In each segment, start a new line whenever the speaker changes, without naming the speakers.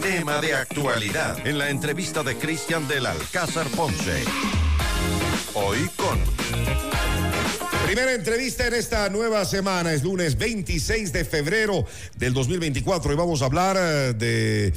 Tema de actualidad en la entrevista de Cristian del Alcázar Ponce. Hoy con
Primera entrevista en esta nueva semana, es lunes 26 de febrero del 2024 y vamos a hablar eh, de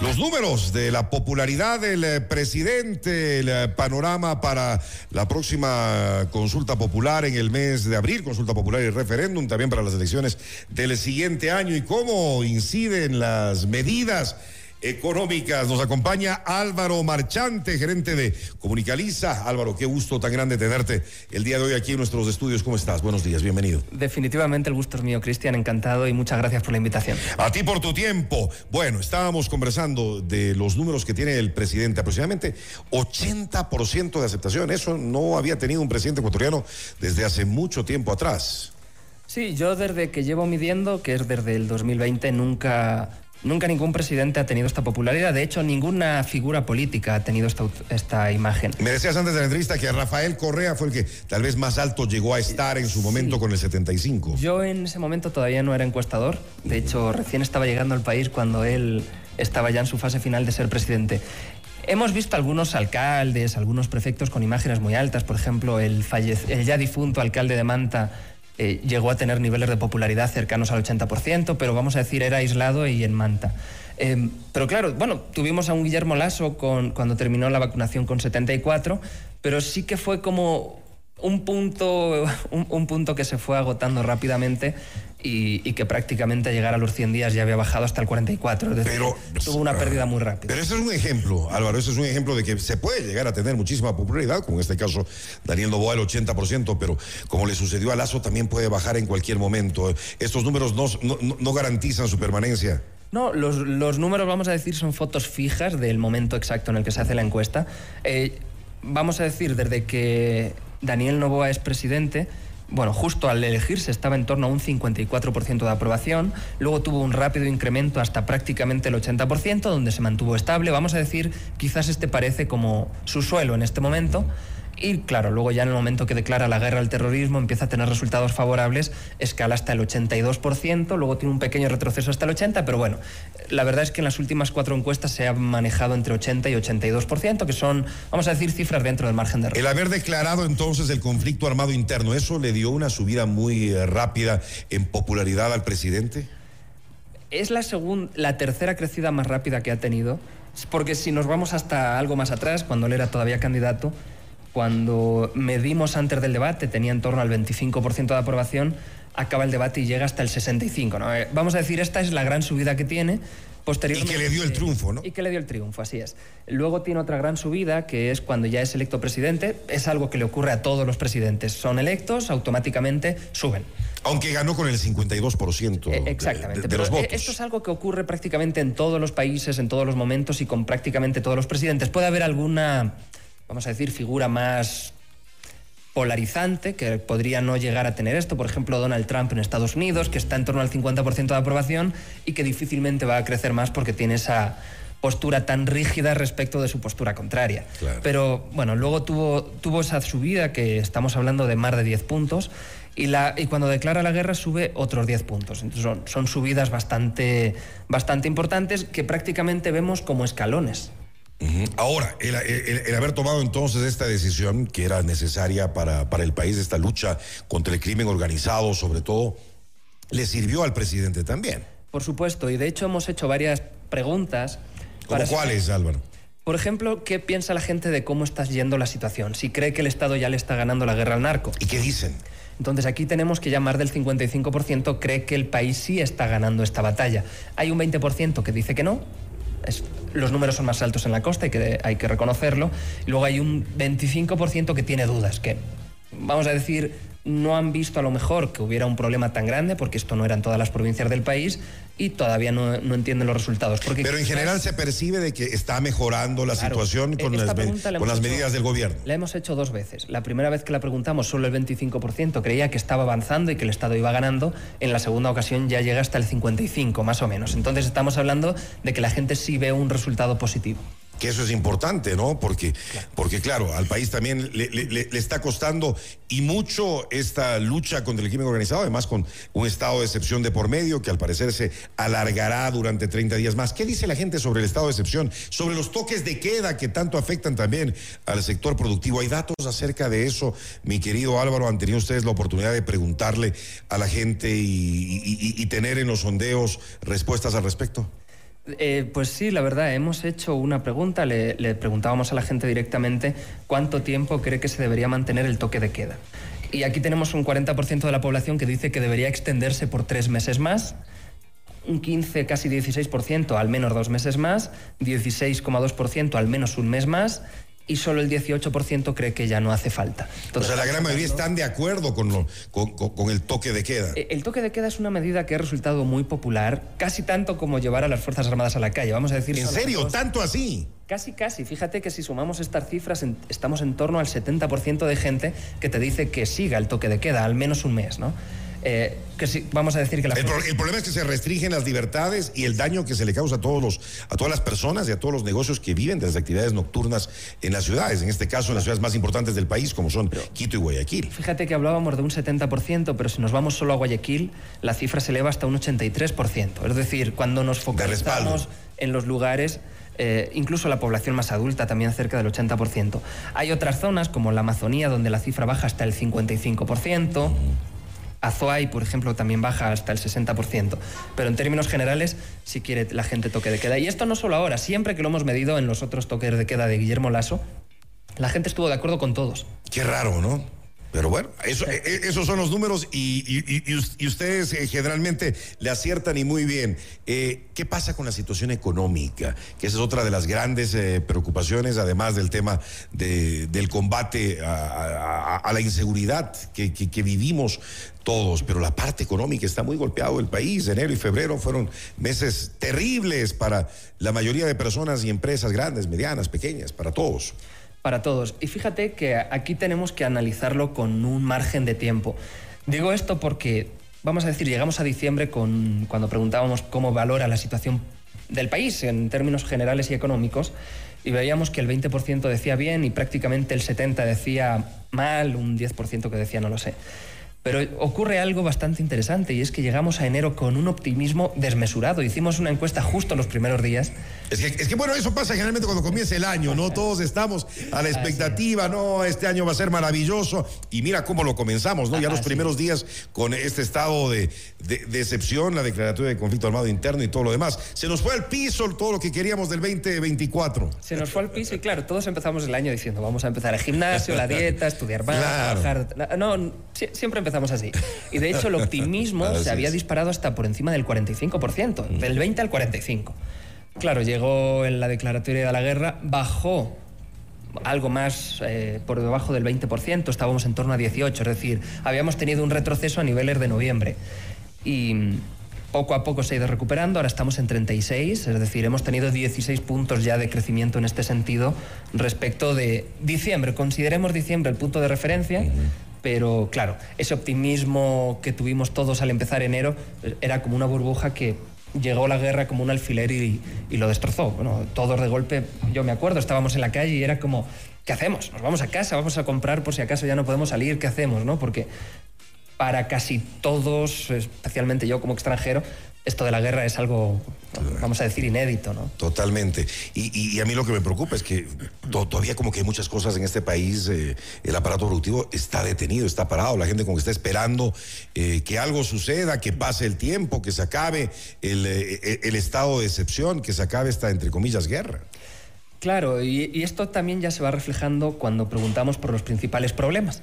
los números de la popularidad del eh, presidente, el eh, panorama para la próxima consulta popular en el mes de abril, consulta popular y referéndum, también para las elecciones del siguiente año y cómo inciden las medidas económicas. Nos acompaña Álvaro Marchante, gerente de Comunicaliza. Álvaro, qué gusto tan grande tenerte el día de hoy aquí en nuestros estudios. ¿Cómo estás? Buenos días, bienvenido.
Definitivamente el gusto es mío, Cristian, encantado y muchas gracias por la invitación.
A ti por tu tiempo. Bueno, estábamos conversando de los números que tiene el presidente, aproximadamente 80% de aceptación. Eso no había tenido un presidente ecuatoriano desde hace mucho tiempo atrás.
Sí, yo desde que llevo midiendo, que es desde el 2020, nunca Nunca ningún presidente ha tenido esta popularidad. De hecho, ninguna figura política ha tenido esta, imagen.
Me decías antes de la entrevista que Rafael Correa fue el que tal vez más alto llegó a estar en su momento con el 75.
Yo en ese momento todavía no era encuestador. De hecho, recién estaba llegando al país cuando él estaba ya en su fase final de ser presidente. Hemos visto algunos alcaldes, algunos prefectos con imágenes muy altas. Por ejemplo, el, el ya difunto alcalde de Manta eh, llegó a tener niveles de popularidad cercanos al 80%, pero vamos a decir era aislado y en Manta. Eh, pero claro, bueno, tuvimos a un Guillermo Lasso con, cuando terminó la vacunación con 74, pero sí que fue como un punto, un, punto que se fue agotando rápidamente y, que prácticamente llegar a los 100 días ya había bajado hasta el 44. pero, tuvo una pérdida muy rápida.
Pero eso es un ejemplo, Álvaro, eso es un ejemplo de que se puede llegar a tener muchísima popularidad, como en este caso Daniel Novoa el 80%, pero como le sucedió a Lazo también puede bajar en cualquier momento. Estos números no, no, garantizan su permanencia.
No, los, los, números, vamos a decir, son fotos fijas del momento exacto en el que se hace la encuesta. Eh, vamos a decir, desde que Daniel Novoa es presidente, bueno, justo al elegirse estaba en torno a un 54% de aprobación, luego tuvo un rápido incremento hasta prácticamente el 80%, donde se mantuvo estable. Vamos a decir, quizás este parece como su suelo en este momento. Y claro, luego ya en el momento que declara la guerra al terrorismo empieza a tener resultados favorables, escala hasta el 82%, luego tiene un pequeño retroceso hasta el 80%, pero bueno, la verdad es que en las últimas cuatro encuestas se ha manejado entre 80 y 82%, que son, vamos a decir, cifras dentro del margen de error.
El haber declarado entonces el conflicto armado interno, ¿eso le dio una subida muy eh, rápida en popularidad al presidente?
Es la, la tercera crecida más rápida que ha tenido, porque si nos vamos hasta algo más atrás, cuando él era todavía candidato, cuando medimos antes del debate tenía en torno al 25% de aprobación, acaba el debate y llega hasta el 65%. ¿no? Eh, vamos a decir, esta es la gran subida que tiene.
Posteriormente, y que le dio el triunfo, ¿no?
Y que le dio el triunfo, así es. Luego tiene otra gran subida, que es cuando ya es electo presidente. Es algo que le ocurre a todos los presidentes. Son electos, automáticamente suben.
Aunque ganó con el 52%
eh, Exactamente.
de, los votos.
Esto es algo que ocurre prácticamente en todos los países, en todos los momentos y con prácticamente todos los presidentes. Puede haber alguna vamos a decir, figura más polarizante, que podría no llegar a tener esto, por ejemplo, Donald Trump en Estados Unidos, que está en torno al 50% de aprobación y que difícilmente va a crecer más porque tiene esa postura tan rígida respecto de su postura contraria. Pero bueno, luego tuvo, tuvo esa subida que estamos hablando de más de 10 puntos y, la, y cuando declara la guerra sube otros 10 puntos. Entonces son, son subidas bastante, bastante importantes que prácticamente vemos como escalones.
Ahora, el, haber tomado entonces esta decisión que era necesaria para, para el país, esta lucha contra el crimen organizado, sobre todo, le sirvió al presidente también.
Por supuesto, y de hecho hemos hecho varias preguntas.
¿Cómo cuáles, Álvaro?
Por ejemplo, ¿qué piensa la gente de cómo está yendo la situación? Si cree que el Estado ya le está ganando la guerra al narco.
¿Y qué dicen?
Entonces aquí tenemos que ya más del 55% cree que el país sí está ganando esta batalla. Hay un 20% que dice que no, los números son más altos en la costa, y que, hay que reconocerlo. Y luego hay un 25% que tiene dudas, que vamos a decir, no han visto a lo mejor que hubiera un problema tan grande, porque esto no era en todas las provincias del país, y todavía no, entienden los resultados.
Pero en general se percibe de que está mejorando la situación con, las, con las medidas del gobierno.
La hemos hecho dos veces. La primera vez que la preguntamos, solo el 25% creía que estaba avanzando y que el Estado iba ganando. En la segunda ocasión ya llega hasta el 55%, más o menos. Entonces estamos hablando de que la gente sí ve un resultado positivo.
Que eso es importante, ¿no? Porque, claro. porque claro, al país también le, le, le, está costando y mucho esta lucha contra el crimen organizado, además con un estado de excepción de por medio que al parecer se alargará durante 30 días más. ¿Qué dice la gente sobre el estado de excepción? Sobre los toques de queda que tanto afectan también al sector productivo. ¿Hay datos acerca de eso, mi querido Álvaro? ¿Han tenido ustedes la oportunidad de preguntarle a la gente y, y, y tener en los sondeos respuestas al respecto?
Eh, pues sí, la verdad, hemos hecho una pregunta, le, le, preguntábamos a la gente directamente cuánto tiempo cree que se debería mantener el toque de queda. Y aquí tenemos un 40% de la población que dice que debería extenderse por tres meses más, un 15, casi 16% al menos dos meses más, 16,2% al menos un mes más y solo el 18% cree que ya no hace falta.
Entonces, o sea, la gran mayoría están de acuerdo con, lo, con, con, el toque de queda.
Eh, El toque de queda es una medida que ha resultado muy popular, casi tanto como llevar a las Fuerzas Armadas a la calle, vamos a decir.
¿En serio? ¿Tanto así?
Casi, casi. Fíjate que si sumamos estas cifras, en, estamos en torno al 70% de gente que te dice que siga el toque de queda, al menos un mes, ¿no? Eh, que si, vamos a decir que la
el, pro, el, problema es que se restringen las libertades y el daño que se le causa a todos los a todas las personas y a todos los negocios que viven de las actividades nocturnas en las ciudades, en este caso en las ciudades más importantes del país como son Quito y Guayaquil.
Fíjate que hablábamos de un 70%, pero si nos vamos solo a Guayaquil, la cifra se eleva hasta un 83%, es decir, cuando nos focalizamos en los lugares eh, incluso la población más adulta, también cerca del 80%. Hay otras zonas, como la Amazonía, donde la cifra baja hasta el 55%. Azoay, por ejemplo, también baja hasta el 60%. Pero en términos generales, sí quiere la gente toque de queda. Y esto no solo ahora, siempre que lo hemos medido en los otros toques de queda de Guillermo Lasso, la gente estuvo de acuerdo con todos.
Qué raro, ¿no? Pero bueno, eso, eh, esos son los números y, ustedes eh, generalmente le aciertan y muy bien. Eh, ¿Qué pasa con la situación económica? Que esa es otra de las grandes eh, preocupaciones, además del tema de, del combate a, la inseguridad que, que, que, vivimos todos. Pero la parte económica está muy golpeado el país. Enero y febrero fueron meses terribles para la mayoría de personas y empresas grandes, medianas, pequeñas, para todos
para todos. Y fíjate que aquí tenemos que analizarlo con un margen de tiempo. Digo esto porque, vamos a decir, llegamos a diciembre con, cuando preguntábamos cómo valora la situación del país en términos generales y económicos y veíamos que el 20% decía bien y prácticamente el 70% decía mal, un 10% que decía no lo sé. Pero ocurre algo bastante interesante y es que llegamos a enero con un optimismo desmesurado. Hicimos una encuesta justo los primeros días.
Es que, es que bueno, eso pasa generalmente cuando comienza el año, ¿no? Todos estamos a la expectativa, ¿no? Este año va a ser maravilloso. Y mira cómo lo comenzamos, ¿no? Ya los primeros días con este estado de, de, de excepción, la declaratoria de conflicto armado interno y todo lo demás. Se nos fue al piso todo lo que queríamos del 2024.
Se nos fue al piso y claro, todos empezamos el año diciendo, vamos a empezar el gimnasio, la dieta, estudiar más, claro. trabajar. No, siempre empezamos empezamos así. Y de hecho el optimismo se había disparado hasta por encima del 45%, del 20 al 45%. Claro, llegó en la declaratoria de la guerra, bajó algo más eh, por debajo del 20%, estábamos en torno a 18%, es decir, habíamos tenido un retroceso a niveles de noviembre. Y poco a poco se ha ido recuperando, ahora estamos en 36, es decir, hemos tenido 16 puntos ya de crecimiento en este sentido respecto de diciembre. Consideremos diciembre el punto de referencia, uh -huh pero claro, ese optimismo que tuvimos todos al empezar enero era como una burbuja que llegó la guerra como un alfiler y, y, lo destrozó. Bueno, todos de golpe, yo me acuerdo, estábamos en la calle y era como, ¿qué hacemos? Nos vamos a casa, vamos a comprar por si acaso ya no podemos salir, ¿qué hacemos? ¿no? Porque para casi todos, especialmente yo como extranjero, esto de la guerra es algo, vamos a decir, inédito, ¿no?
Totalmente. Y, y, y a mí lo que me preocupa es que to, todavía como que hay muchas cosas en este país, eh, el aparato productivo está detenido, está parado, la gente como que está esperando eh, que algo suceda, que pase el tiempo, que se acabe el, eh, el estado de excepción, que se acabe esta, entre comillas, guerra.
Claro, y, y esto también ya se va reflejando cuando preguntamos por los principales problemas.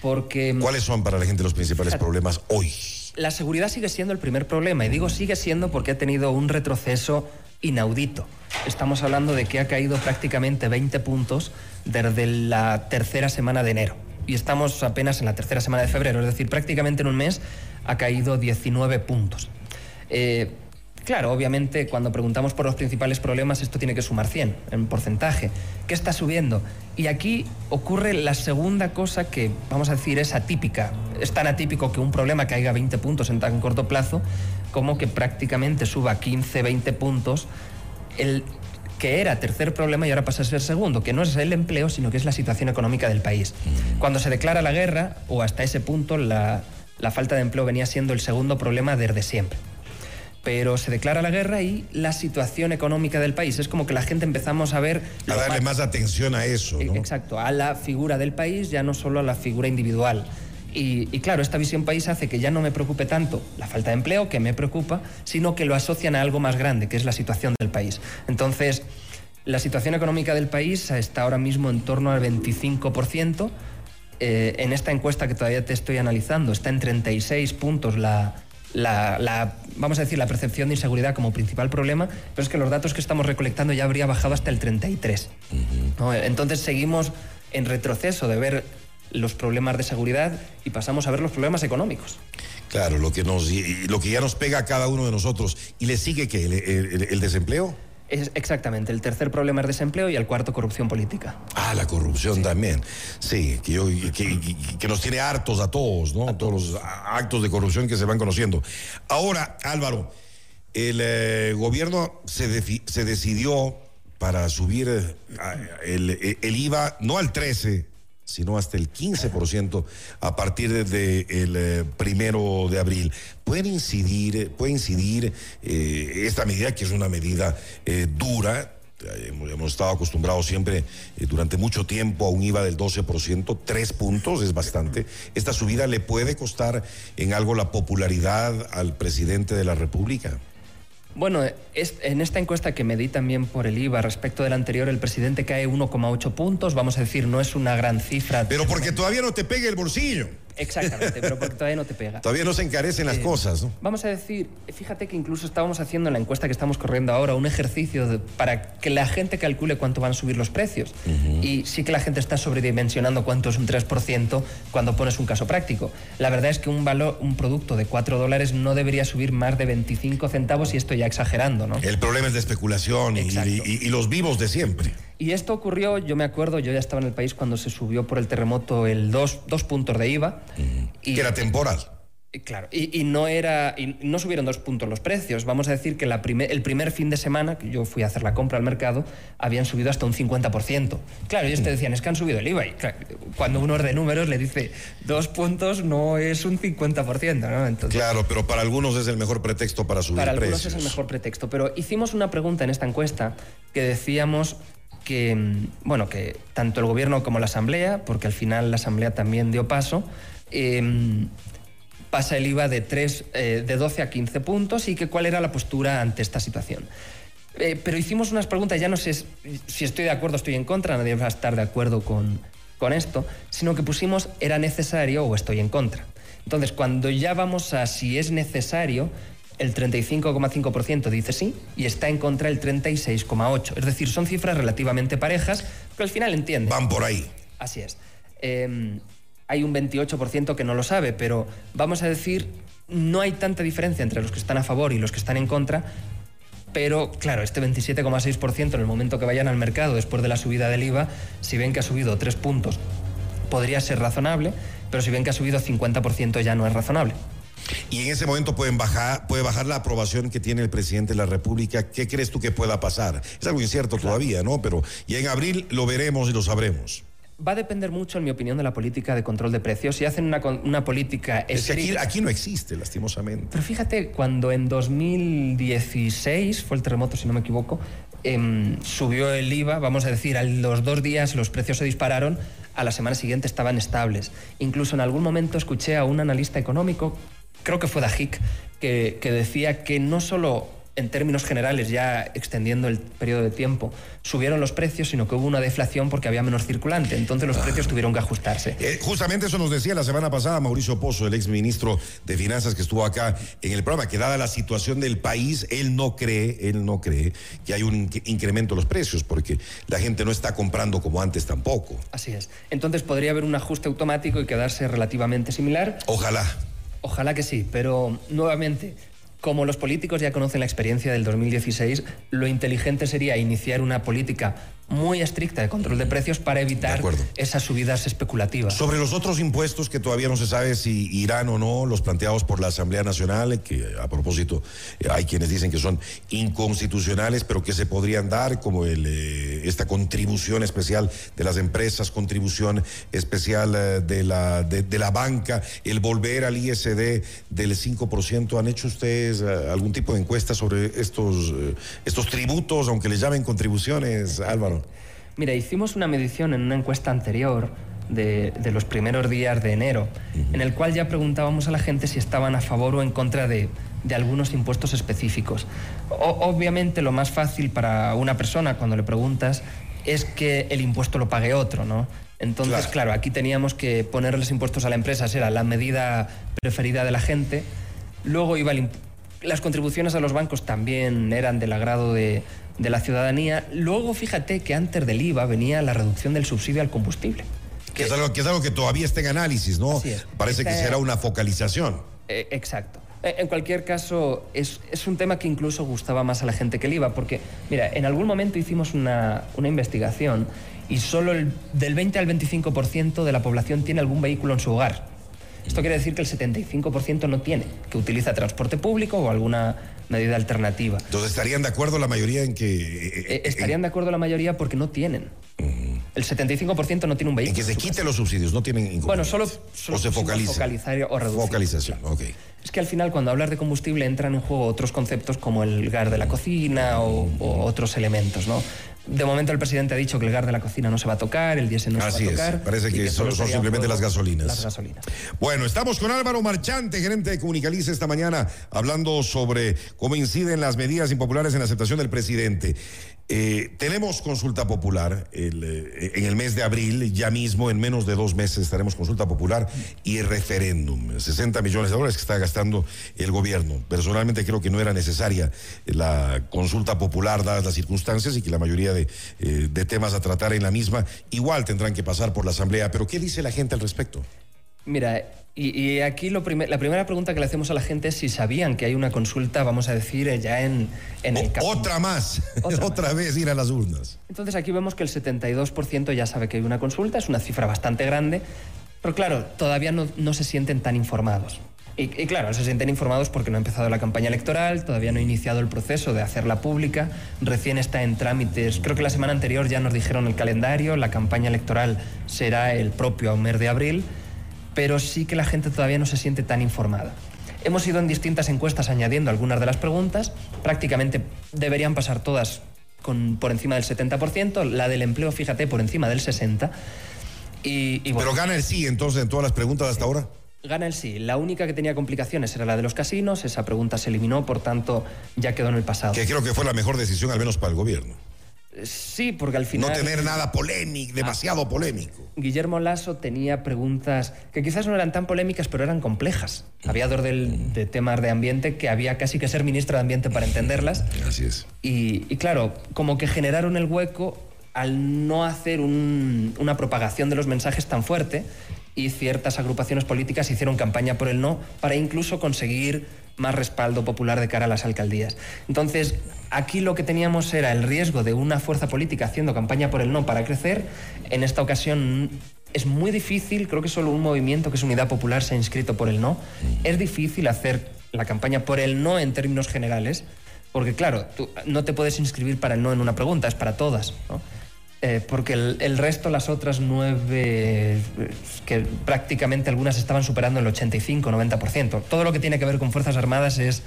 Porque...
¿Cuáles son para la gente los principales problemas hoy?
La seguridad sigue siendo el primer problema, y digo sigue siendo porque ha tenido un retroceso inaudito. Estamos hablando de que ha caído prácticamente 20 puntos desde la tercera semana de enero. Y estamos apenas en la tercera semana de febrero, es decir, prácticamente en un mes ha caído 19 puntos. Eh, Claro, obviamente cuando preguntamos por los principales problemas esto tiene que sumar 100 en porcentaje. ¿Qué está subiendo? Y aquí ocurre la segunda cosa que, vamos a decir, es atípica. Es tan atípico que un problema caiga 20 puntos en tan corto plazo como que prácticamente suba 15, 20 puntos el que era tercer problema y ahora pasa a ser segundo, que no es el empleo, sino que es la situación económica del país. Cuando se declara la guerra, o hasta ese punto, la, la falta de empleo venía siendo el segundo problema desde siempre pero se declara la guerra y la situación económica del país. Es como que la gente empezamos a ver...
A darle más atención a eso. ¿no?
Exacto, a la figura del país, ya no solo a la figura individual. Y, y, claro, esta visión país hace que ya no me preocupe tanto la falta de empleo, que me preocupa, sino que lo asocian a algo más grande, que es la situación del país. Entonces, la situación económica del país está ahora mismo en torno al 25%. Eh, en esta encuesta que todavía te estoy analizando, está en 36 puntos la, la, la, vamos a decir, la percepción de inseguridad como principal problema, pero es que los datos que estamos recolectando ya habría bajado hasta el 33. Uh -huh. ¿no? Entonces seguimos en retroceso de ver los problemas de seguridad y pasamos a ver los problemas económicos.
Claro, lo que, nos, lo que ya nos pega a cada uno de nosotros. ¿Y le sigue qué? ¿El, el, el desempleo?
Es exactamente, el tercer problema es desempleo y el cuarto corrupción política.
Ah, la corrupción sí. también. Sí, que, yo, que, que, nos tiene hartos a todos, ¿no? A todos los actos de corrupción que se van conociendo. Ahora, Álvaro, el eh, gobierno se, de, se, decidió para subir eh, el, el, IVA no al 13, sino hasta el 15% a partir del de, de eh, primero de abril. Puede incidir, puede incidir eh, esta medida, que es una medida eh, dura, Hemos, estado acostumbrados siempre durante mucho tiempo a un IVA del 12%, tres puntos es bastante. ¿Esta subida le puede costar en algo la popularidad al presidente de la República?
Bueno, en esta encuesta que me di también por el IVA respecto del anterior, el presidente cae 1,8 puntos, vamos a decir, no es una gran cifra.
Pero porque todavía no te pegue el bolsillo.
Exactamente, pero porque todavía no te pega.
Todavía no se encarecen las eh, cosas, ¿no?
Vamos a decir, fíjate que incluso estábamos haciendo en la encuesta que estamos corriendo ahora un ejercicio de, para que la gente calcule cuánto van a subir los precios. Uh -huh. Y sí que la gente está sobredimensionando cuánto es un 3% cuando pones un caso práctico. La verdad es que un valor, un producto de 4 dólares no debería subir más de 25 centavos y esto ya exagerando, ¿no?
El problema es de especulación y, y, y los vivos de siempre.
Y esto ocurrió, yo me acuerdo, yo ya estaba en el país cuando se subió por el terremoto el dos, dos puntos de IVA.
Mm, y, que era temporal.
Y, claro, y, y, no era y no subieron dos puntos los precios. Vamos a decir que la primer, el primer fin de semana, que yo fui a hacer la compra al mercado, habían subido hasta un 50%. Claro, ellos te decían, es que han subido el IVA. Y claro, cuando uno es de números le dice, dos puntos no es un 50%, ¿no?
Entonces, claro, pero para algunos es el mejor pretexto para subir
para
precios.
Para algunos es el mejor pretexto. Pero hicimos una pregunta en esta encuesta que decíamos que, bueno, que tanto el gobierno como la asamblea, porque al final la asamblea también dio paso, eh, pasa el IVA de, 3, eh, de 12 a 15 puntos y que cuál era la postura ante esta situación. Eh, pero hicimos unas preguntas, ya no sé si estoy de acuerdo o estoy en contra, nadie va a estar de acuerdo con, con esto, sino que pusimos era necesario o estoy en contra. Entonces, cuando ya vamos a si es necesario, el 35,5% dice sí y está en contra el 36,8%. Es decir, son cifras relativamente parejas, pero al final entiende.
Van por ahí.
Así es. Eh, hay un 28% que no lo sabe, pero vamos a decir, no hay tanta diferencia entre los que están a favor y los que están en contra. Pero claro, este 27,6% en el momento que vayan al mercado después de la subida del IVA, si ven que ha subido 3 puntos, podría ser razonable, pero si ven que ha subido 50% ya no es razonable.
Y en ese momento pueden bajar, puede bajar la aprobación que tiene el presidente de la República. ¿Qué crees tú que pueda pasar? Es algo incierto claro. todavía, ¿no? Pero ya en abril lo veremos y lo sabremos.
Va a depender mucho, en mi opinión, de la política de control de precios. Si hacen una, una política
es que aquí, aquí, no existe, lastimosamente.
Pero fíjate, cuando en 2016 fue el terremoto, si no me equivoco, eh, subió el IVA, vamos a decir, a los dos días los precios se dispararon, a la semana siguiente estaban estables. Incluso en algún momento escuché a un analista económico creo que fue Dajik, que, que decía que no solo en términos generales, ya extendiendo el periodo de tiempo, subieron los precios, sino que hubo una deflación porque había menos circulante. Entonces los ah. precios tuvieron que ajustarse.
Eh, justamente eso nos decía la semana pasada Mauricio Pozo, el exministro de Finanzas que estuvo acá en el programa, que dada la situación del país, él no cree, él no cree que hay un incremento de los precios, porque la gente no está comprando como antes tampoco.
Así es. Entonces podría haber un ajuste automático y quedarse relativamente similar.
Ojalá.
Ojalá que sí, pero nuevamente, como los políticos ya conocen la experiencia del 2016, lo inteligente sería iniciar una política muy estricta de control de precios para evitar esas subidas especulativas.
Sobre los otros impuestos que todavía no se sabe si irán o no los planteados por la Asamblea Nacional, que a propósito eh, hay quienes dicen que son inconstitucionales, pero que se podrían dar, como el, eh, esta contribución especial de las empresas, contribución especial eh, de, la, de, la banca, el volver al ISD del 5%. ¿Han hecho ustedes algún tipo de encuesta sobre estos, estos tributos, aunque les llamen contribuciones, Álvaro?
Mira, hicimos una medición en una encuesta anterior de, los primeros días de enero, en el cual ya preguntábamos a la gente si estaban a favor o en contra de, algunos impuestos específicos. obviamente lo más fácil para una persona cuando le preguntas es que el impuesto lo pague otro, ¿no? Entonces, claro, aquí teníamos que ponerles impuestos a la empresa, era la medida preferida de la gente. Luego iba las contribuciones a los bancos también eran del agrado de, de la ciudadanía. Luego, fíjate que antes del IVA venía la reducción del subsidio al combustible.
Que, es, algo, que es algo que todavía está en análisis, ¿no? Parece que será una focalización.
Eh, exacto. En cualquier caso, es, es, un tema que incluso gustaba más a la gente que el IVA, porque, mira, en algún momento hicimos una, una investigación y solo el, del 20 al 25% de la población tiene algún vehículo en su hogar. Esto quiere decir que el 75% no tiene, que utiliza transporte público o alguna medida alternativa.
Entonces, ¿estarían de acuerdo la mayoría en que...?
Eh, eh, estarían de acuerdo la mayoría porque no tienen. El 75% no tiene un vehículo. En
que se quite los subsidios, no tienen
Bueno, solo,
o se focaliza.
Focalizar o reducir.
Focalización, ok.
Es que al final cuando hablas de combustible entran en juego otros conceptos como el gas de la cocina o, o otros elementos, ¿no? De momento el presidente ha dicho que el gas de la cocina no se va a tocar, el diésel no se va a tocar.
Es. Parece que, son, simplemente las gasolinas.
Las gasolinas.
Bueno, estamos con Álvaro Marchante, gerente de Comunicalice esta mañana, hablando sobre cómo inciden las medidas impopulares en la aceptación del presidente. Eh, tenemos consulta popular eh, en el mes de abril, ya mismo, en menos de dos meses, estaremos consulta popular y referéndum. 60 millones de dólares que está gastando el gobierno. Personalmente creo que no era necesaria la consulta popular, dadas las circunstancias, y que la mayoría de, eh, de temas a tratar en la misma igual tendrán que pasar por la Asamblea. Pero, ¿qué dice la gente al respecto?
Mira, y, aquí lo la primera pregunta que le hacemos a la gente es si sabían que hay una consulta, vamos a decir, eh, ya en, en el
Otra más, otra, vez ir a las urnas.
Entonces aquí vemos que el 72% ya sabe que hay una consulta, es una cifra bastante grande, pero claro, todavía no, no se sienten tan informados. Y, y, claro, se sienten informados porque no ha empezado la campaña electoral, todavía no ha iniciado el proceso de hacerla pública, recién está en trámites. Creo que la semana anterior ya nos dijeron el calendario, la campaña electoral será el propio mes de abril pero sí que la gente todavía no se siente tan informada. Hemos ido en distintas encuestas añadiendo algunas de las preguntas, prácticamente deberían pasar todas con, por encima del 70%, la del empleo, fíjate, por encima del 60%. Y,
Pero gana el sí entonces en todas las preguntas hasta ahora.
Gana el sí. La única que tenía complicaciones era la de los casinos. Esa pregunta se eliminó, por tanto, ya quedó en el pasado.
Que creo que fue la mejor decisión, al menos para el gobierno.
Sí, porque al final...
No tener nada polémico, demasiado polémico.
Guillermo Lasso tenía preguntas que quizás no eran tan polémicas, pero eran complejas. Había dos de temas de ambiente que había casi que ser ministro de Ambiente para entenderlas.
Así es.
Y, claro, como que generaron el hueco al no hacer una propagación de los mensajes tan fuerte y ciertas agrupaciones políticas hicieron campaña por el no para incluso conseguir más respaldo popular de cara a las alcaldías. Entonces, aquí lo que teníamos era el riesgo de una fuerza política haciendo campaña por el no para crecer. En esta ocasión es muy difícil, creo que solo un movimiento que es Unidad Popular se ha inscrito por el no. Es difícil hacer la campaña por el no en términos generales, porque claro, tú no te puedes inscribir para el no en una pregunta, es para todas. ¿no? Eh, porque el, resto, las otras nueve, que prácticamente algunas estaban superando el 85-90%. Todo lo que tiene que ver con Fuerzas Armadas es,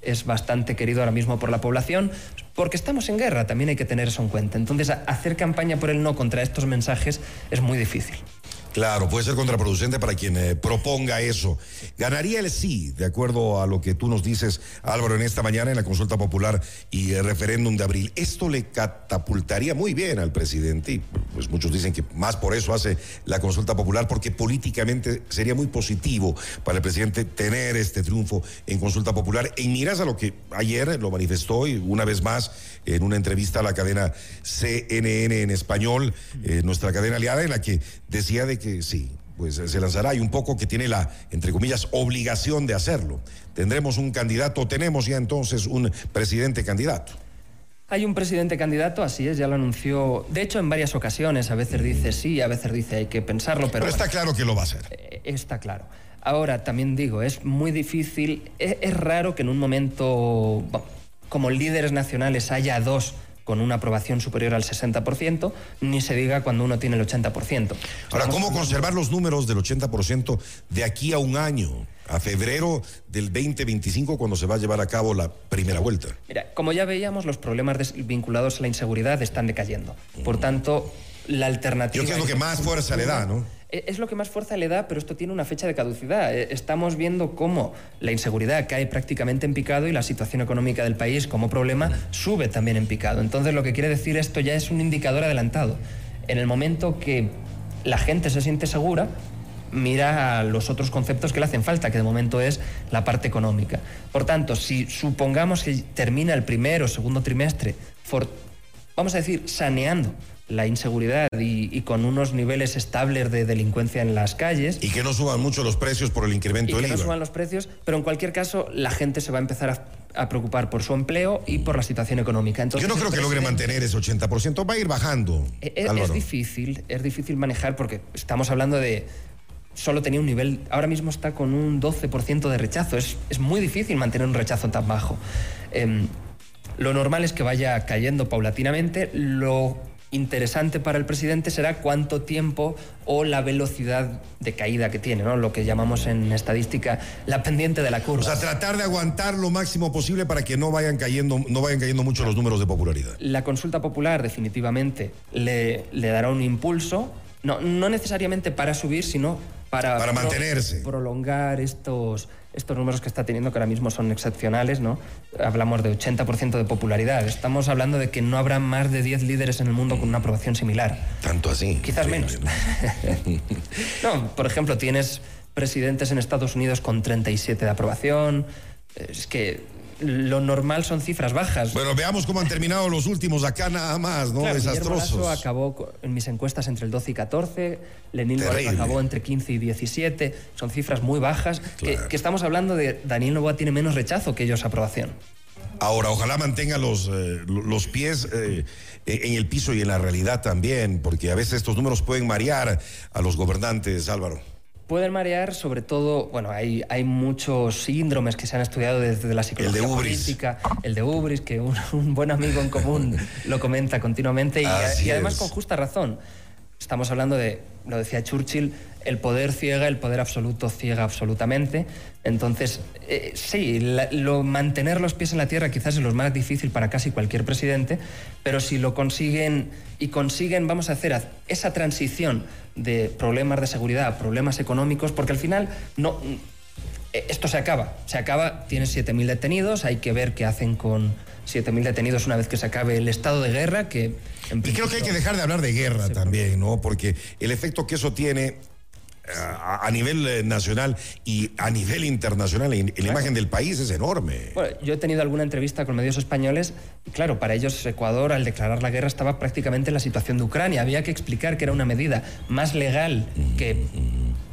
es bastante querido ahora mismo por la población, porque estamos en guerra, también hay que tener eso en cuenta. Entonces, hacer campaña por el no contra estos mensajes es muy difícil.
Claro, puede ser contraproducente para quien eh, proponga eso. Ganaría el sí, de acuerdo a lo que tú nos dices, Álvaro, en esta mañana en la consulta popular y el referéndum de abril. Esto le catapultaría muy bien al presidente y pues muchos dicen que más por eso hace la consulta popular, porque políticamente sería muy positivo para el presidente tener este triunfo en consulta popular. En miras a lo que ayer lo manifestó y una vez más en una entrevista a la cadena CNN en español, eh, nuestra cadena aliada, en la que decía de que sí, pues se lanzará y un poco que tiene la, entre comillas, obligación de hacerlo. Tendremos un candidato, tenemos ya entonces un presidente candidato.
Hay un presidente candidato, así es, ya lo anunció, de hecho en varias ocasiones, a veces dice sí, a veces dice hay que pensarlo, pero...
Pero está claro que lo va a hacer.
Eh, Está claro. Ahora, también digo, es muy difícil, es, es raro que en un momento como líderes nacionales haya dos con una aprobación superior al 60%, ni se diga cuando uno tiene el 80%.
Ahora, ¿cómo conservar los números del 80% de aquí a un año, a febrero del 2025, cuando se va a llevar a cabo la primera vuelta?
Mira, como ya veíamos, los problemas vinculados a la inseguridad están decayendo. Por tanto, la alternativa...
Yo creo que más fuerza le da, ¿no?
Eh, Es lo que más fuerza le da, pero esto tiene una fecha de caducidad. Eh, Estamos viendo cómo la inseguridad cae prácticamente en picado y la situación económica del país como problema sube también en picado. Entonces lo que quiere decir esto ya es un indicador adelantado. En el momento que la gente se siente segura, mira a los otros conceptos que le hacen falta, que de momento es la parte económica. Por tanto, si supongamos que termina el primero o segundo trimestre, vamos a decir, saneando la inseguridad y, y con unos niveles estables de delincuencia en las calles,
Y que no suban mucho los precios por el
y
incremento
que
del
no suban los precios, pero en cualquier caso la gente se va a empezar a, a preocupar por su empleo y por la situación económica. Entonces,
Yo no creo que logre
presidente-
mantener ese 80%, va a ir bajando.
Eh, Es, es difícil, es difícil manejar porque estamos hablando de solo tenía un nivel, ahora mismo está con un 12% de rechazo. Es, es muy difícil mantener un rechazo tan bajo. Em, lo normal es que vaya cayendo paulatinamente. Lo interesante para el presidente será cuánto tiempo o la velocidad de caída que tiene, ¿no? lo que llamamos en estadística la pendiente de la curva.
O sea, tratar de aguantar lo máximo posible para que no vayan cayendo, no vayan cayendo mucho los números de popularidad.
La consulta popular definitivamente le, le dará un impulso, no, no necesariamente para subir, sino para,
Para mantenerse.
prolongar estos, estos números que está teniendo, que ahora mismo son excepcionales, ¿no? Hablamos de 80% de popularidad. Estamos hablando de que no habrá más de 10 líderes en el mundo con una aprobación similar.
Tanto así.
Quizás
Sí,
menos.
sí.
no, por ejemplo, tienes presidentes en Estados Unidos con 37 de aprobación. Es que lo normal son cifras bajas.
Bueno, veamos cómo han terminado los últimos acá nada más, ¿no?
Claro,
Desastrosos.
Acabó en mis encuestas entre el 12 y 14, Lenín acabó entre 15 y 17, son cifras muy bajas, que-
Claro.
que, estamos hablando de Daniel Novoa tiene menos rechazo que ellos aprobación.
Ahora, ojalá mantenga los, eh, los pies eh, en el piso y en la realidad también, porque a veces estos números pueden marear a los gobernantes, Álvaro.
Pueden marear, sobre todo, bueno, hay, hay muchos síndromes que se han estudiado desde la psicología
El de Ubris.
política, el de Ubris, que un, un buen amigo en común lo comenta continuamente y, además
es.
con justa razón. Estamos hablando de, lo decía Churchill, el poder ciega, el poder absoluto ciega absolutamente. Entonces, eh, sí, lo, mantener los pies en la tierra quizás es lo más difícil para casi cualquier presidente, pero si lo consiguen y consiguen, vamos a hacer esa transición de problemas de seguridad a problemas económicos, porque al final no, eh, esto se acaba. Se acaba, tienes 7.000 detenidos, hay que ver qué hacen con 7.000 detenidos una vez que se acabe el estado de guerra, que en
Y creo que hay que dejar de hablar de guerra también, ¿no? Porque el efecto que eso tiene eh, a, a nivel eh, nacional y a nivel internacional en, en la imagen del país es enorme.
Bueno, yo he tenido alguna entrevista con medios españoles y claro, para ellos Ecuador al declarar la guerra estaba prácticamente en la situación de Ucrania. Había que explicar que era una medida más legal que,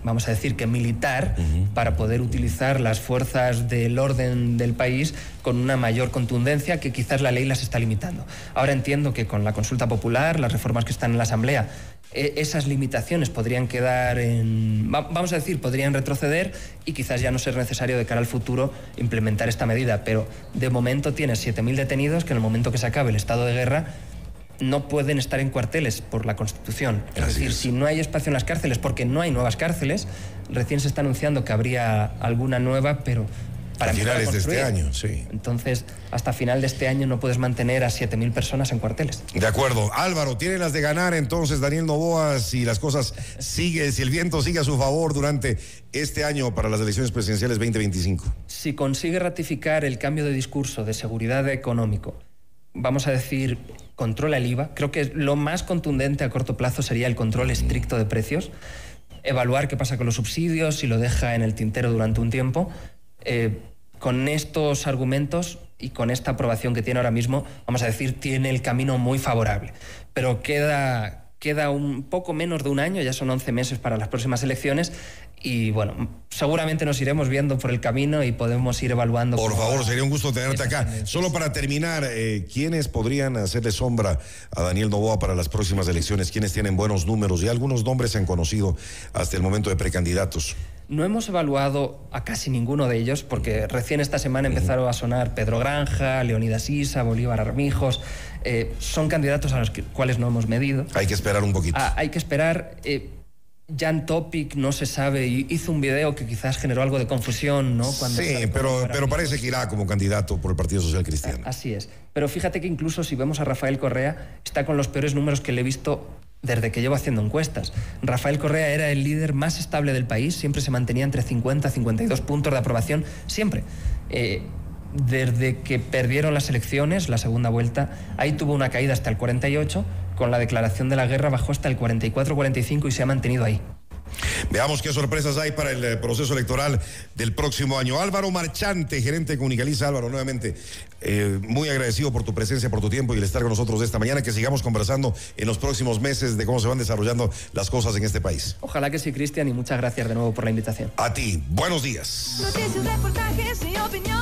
vamos a decir, que militar para poder utilizar las fuerzas del orden del país con una mayor contundencia que quizás la ley las está limitando. Ahora entiendo que con la consulta popular, las reformas que están en la Asamblea, e- esas limitaciones podrían quedar en, va- vamos a decir, podrían retroceder y quizás ya no ser necesario de cara al futuro implementar esta medida. Pero de momento tienes 7.000 detenidos que en el momento que se acabe el estado de guerra no pueden estar en cuarteles por la Constitución. Es
Así
decir,
es.
si no hay espacio en las cárceles, porque no hay nuevas cárceles, recién se está anunciando que habría alguna nueva, pero para
A finales de este año, sí.
Entonces, hasta final de este año no puedes mantener a 7.000 personas en cuarteles.
De acuerdo. Álvaro, tiene las de ganar entonces Daniel Novoa si las cosas siguen, si el viento sigue a su favor durante este año para las elecciones presidenciales 2025.
Si consigue ratificar el cambio de discurso de seguridad económico, vamos a decir, controla el IVA, creo que lo más contundente a corto plazo sería el control estricto de precios, evaluar qué pasa con los subsidios, si lo deja en el tintero durante un tiempo. Eh, con estos argumentos y con esta aprobación que tiene ahora mismo, vamos a decir, tiene el camino muy favorable. Pero queda, queda un poco menos de un año, ya son 11 meses para las próximas elecciones y bueno, seguramente nos iremos viendo por el camino y podemos ir evaluando.
Por favor, sería un gusto tenerte acá. Solo para terminar, eh, ¿quiénes podrían hacerle sombra a Daniel Novoa para las próximas elecciones? ¿Quiénes tienen buenos números? Y algunos nombres se han conocido hasta el momento de precandidatos.
No hemos evaluado a casi ninguno de ellos porque recién esta semana empezaron a sonar Pedro Granja, Leonidas Isa, Bolívar Armijos. Eh, son candidatos a los cuales no hemos medido.
Hay que esperar un poquito.
Ah, hay que esperar. Eh, Jan Topic no se sabe, hizo un video que quizás generó algo de confusión, ¿no?
Cuando sí, pero, pero parece que irá como candidato por el Partido Social Cristiano.
Así es. Pero fíjate que incluso si vemos a Rafael Correa, está con los peores números que le he visto desde que llevo haciendo encuestas. Rafael Correa era el líder más estable del país, siempre se mantenía entre 50 y 52 puntos de aprobación, siempre. Eh, desde que perdieron las elecciones, la segunda vuelta, ahí tuvo una caída hasta el 48, con la declaración de la guerra bajó hasta el 44-45 y se ha mantenido ahí.
Veamos qué sorpresas hay para el eh, proceso electoral del próximo año. Álvaro Marchante, gerente de Comunicaliza. Álvaro, nuevamente, eh, muy agradecido por tu presencia, por tu tiempo y el estar con nosotros esta mañana. Que sigamos conversando en los próximos meses de cómo se van desarrollando las cosas en este país.
Ojalá que sí, Cristian, y muchas gracias de nuevo por la invitación.
A ti, buenos días. Noticias, reportajes y opinión.